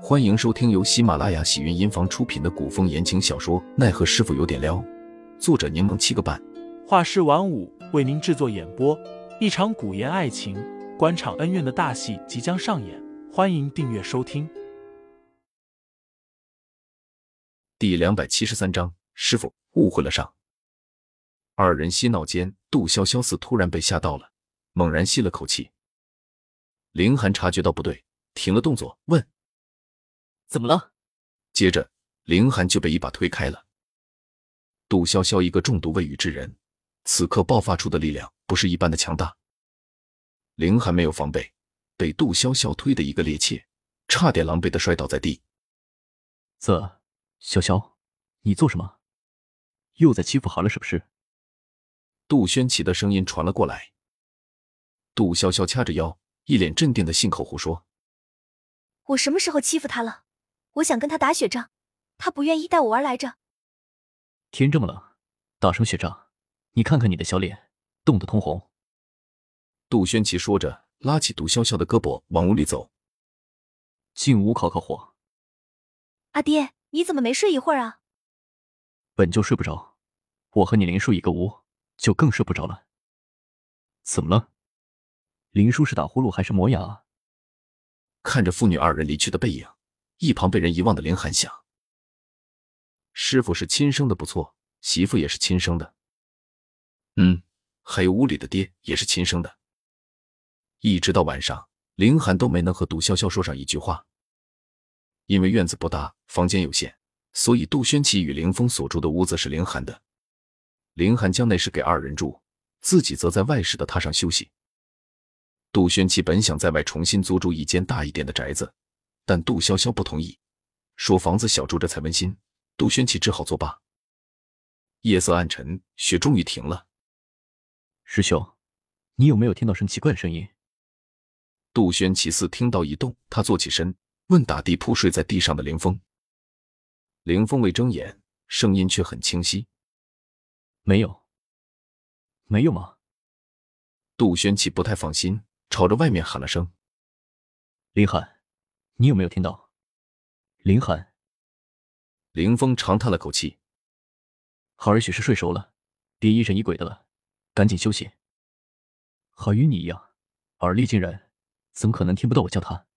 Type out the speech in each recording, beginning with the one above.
欢迎收听由喜马拉雅喜云音房出品的古风言情小说《奈何师傅有点撩》，作者柠檬七个半，画师晚舞为您制作演播。一场古言爱情、官场恩怨的大戏即将上演，欢迎订阅收听。第两百七十三章，师傅误会了上。二人嬉闹间，杜潇潇似突然被吓到了，猛然吸了口气。凌寒察觉到不对，停了动作，问。怎么了？接着，凌寒就被一把推开了。杜潇潇一个中毒未愈之人，此刻爆发出的力量不是一般的强大。凌寒没有防备，被杜潇潇推的一个趔趄，差点狼狈的摔倒在地。这，潇潇，你做什么？又在欺负寒了是不是？杜轩奇的声音传了过来。杜潇潇掐着腰，一脸镇定的信口胡说：“我什么时候欺负他了？”我想跟他打雪仗，他不愿意带我玩来着。天这么冷，打什么雪仗？你看看你的小脸，冻得通红。杜轩奇说着，拉起杜潇潇的胳膊往屋里走。进屋烤烤火。阿爹，你怎么没睡一会儿啊？本就睡不着，我和你林叔一个屋，就更睡不着了。怎么了？林叔是打呼噜还是磨牙啊？看着父女二人离去的背影。一旁被人遗忘的林寒想：师傅是亲生的不错，媳妇也是亲生的，嗯，还有屋里的爹也是亲生的。一直到晚上，林寒都没能和杜潇潇说上一句话。因为院子不大，房间有限，所以杜轩奇与林峰所住的屋子是林寒的。林寒将内室给二人住，自己则在外室的榻上休息。杜轩奇本想在外重新租住一间大一点的宅子。但杜潇潇不同意，说房子小住着才温馨。杜轩奇只好作罢。夜色暗沉，雪终于停了。师兄，你有没有听到什么奇怪的声音？杜轩奇似听到一动，他坐起身，问打地铺睡在地上的凌风。凌风未睁眼，声音却很清晰：“没有，没有吗？”杜轩奇不太放心，朝着外面喊了声：“林寒。”你有没有听到？林寒，林峰长叹了口气。孩儿许是睡熟了，别疑神疑鬼的了，赶紧休息。好与你一样，耳力惊人，怎么可能听不到我叫他？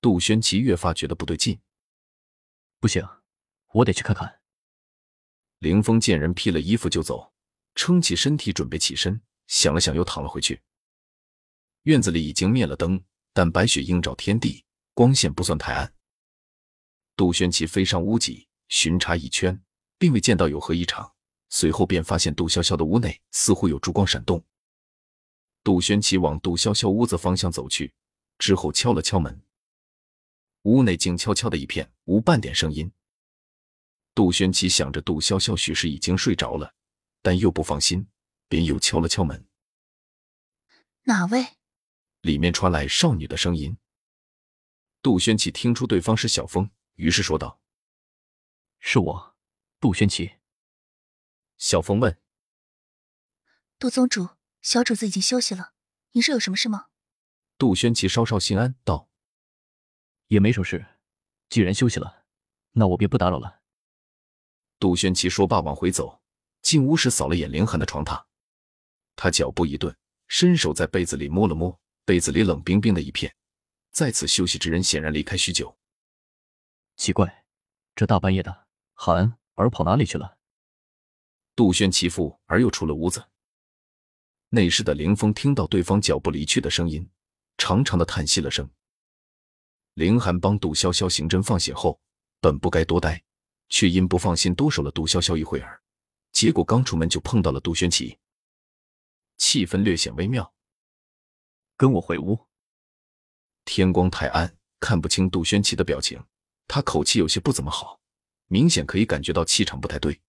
杜轩奇越发觉得不对劲。不行，我得去看看。林峰见人披了衣服就走，撑起身体准备起身，想了想又躺了回去。院子里已经灭了灯，但白雪映照天地。光线不算太暗。杜轩奇飞上屋脊，巡查一圈，并未见到有何异常。随后便发现杜潇潇的屋内似乎有烛光闪动。杜轩奇往杜潇潇屋子方向走去，之后敲了敲门。屋内静悄悄的一片，无半点声音。杜轩奇想着杜潇潇许是已经睡着了，但又不放心，便又敲了敲门。哪位？里面传来少女的声音。杜轩奇听出对方是小峰，于是说道：“是我，杜轩奇。”小峰问：“杜宗主，小主子已经休息了，您是有什么事吗？”杜轩奇稍稍心安道：“也没什么事，既然休息了，那我便不打扰了。”杜轩奇说罢往回走，进屋时扫了眼凌寒的床榻，他脚步一顿，伸手在被子里摸了摸，被子里冷冰冰的一片。在此休息之人显然离开许久。奇怪，这大半夜的，寒儿跑哪里去了？杜轩其父而又出了屋子。内室的凌风听到对方脚步离去的声音，长长的叹息了声。凌寒帮杜潇潇行针放血后，本不该多待，却因不放心多守了杜潇潇一会儿，结果刚出门就碰到了杜轩奇，气氛略显微妙。跟我回屋。天光太暗，看不清杜轩奇的表情，他口气有些不怎么好，明显可以感觉到气场不太对。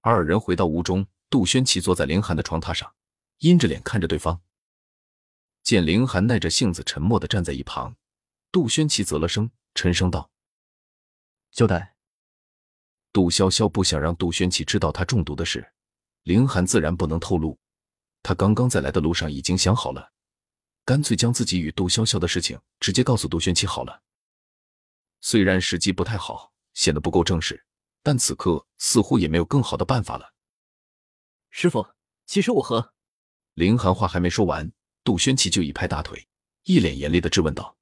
二人回到屋中，杜轩奇坐在凌寒的床榻上，阴着脸看着对方。见凌寒耐着性子沉默的站在一旁，杜轩奇啧了声，沉声道：“交代。”杜潇潇不想让杜轩奇知道他中毒的事，凌寒自然不能透露。他刚刚在来的路上已经想好了。干脆将自己与杜潇潇的事情直接告诉杜轩奇好了。虽然时机不太好，显得不够正式，但此刻似乎也没有更好的办法了。师傅，其实我和林寒话还没说完，杜轩奇就一拍大腿，一脸严厉的质问道：“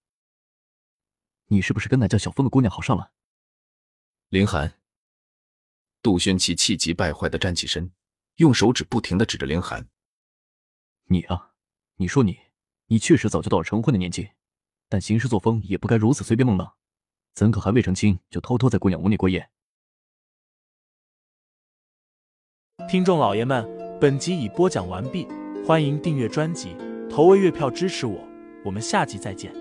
你是不是跟那叫小风的姑娘好上了？”林寒，杜轩奇气急败坏的站起身，用手指不停的指着林寒：“你啊，你说你，你确实早就到了成婚的年纪，但行事作风也不该如此随便孟浪。”怎可还未成亲就偷偷在姑娘屋内过夜？听众老爷们，本集已播讲完毕，欢迎订阅专辑，投喂月票支持我，我们下集再见。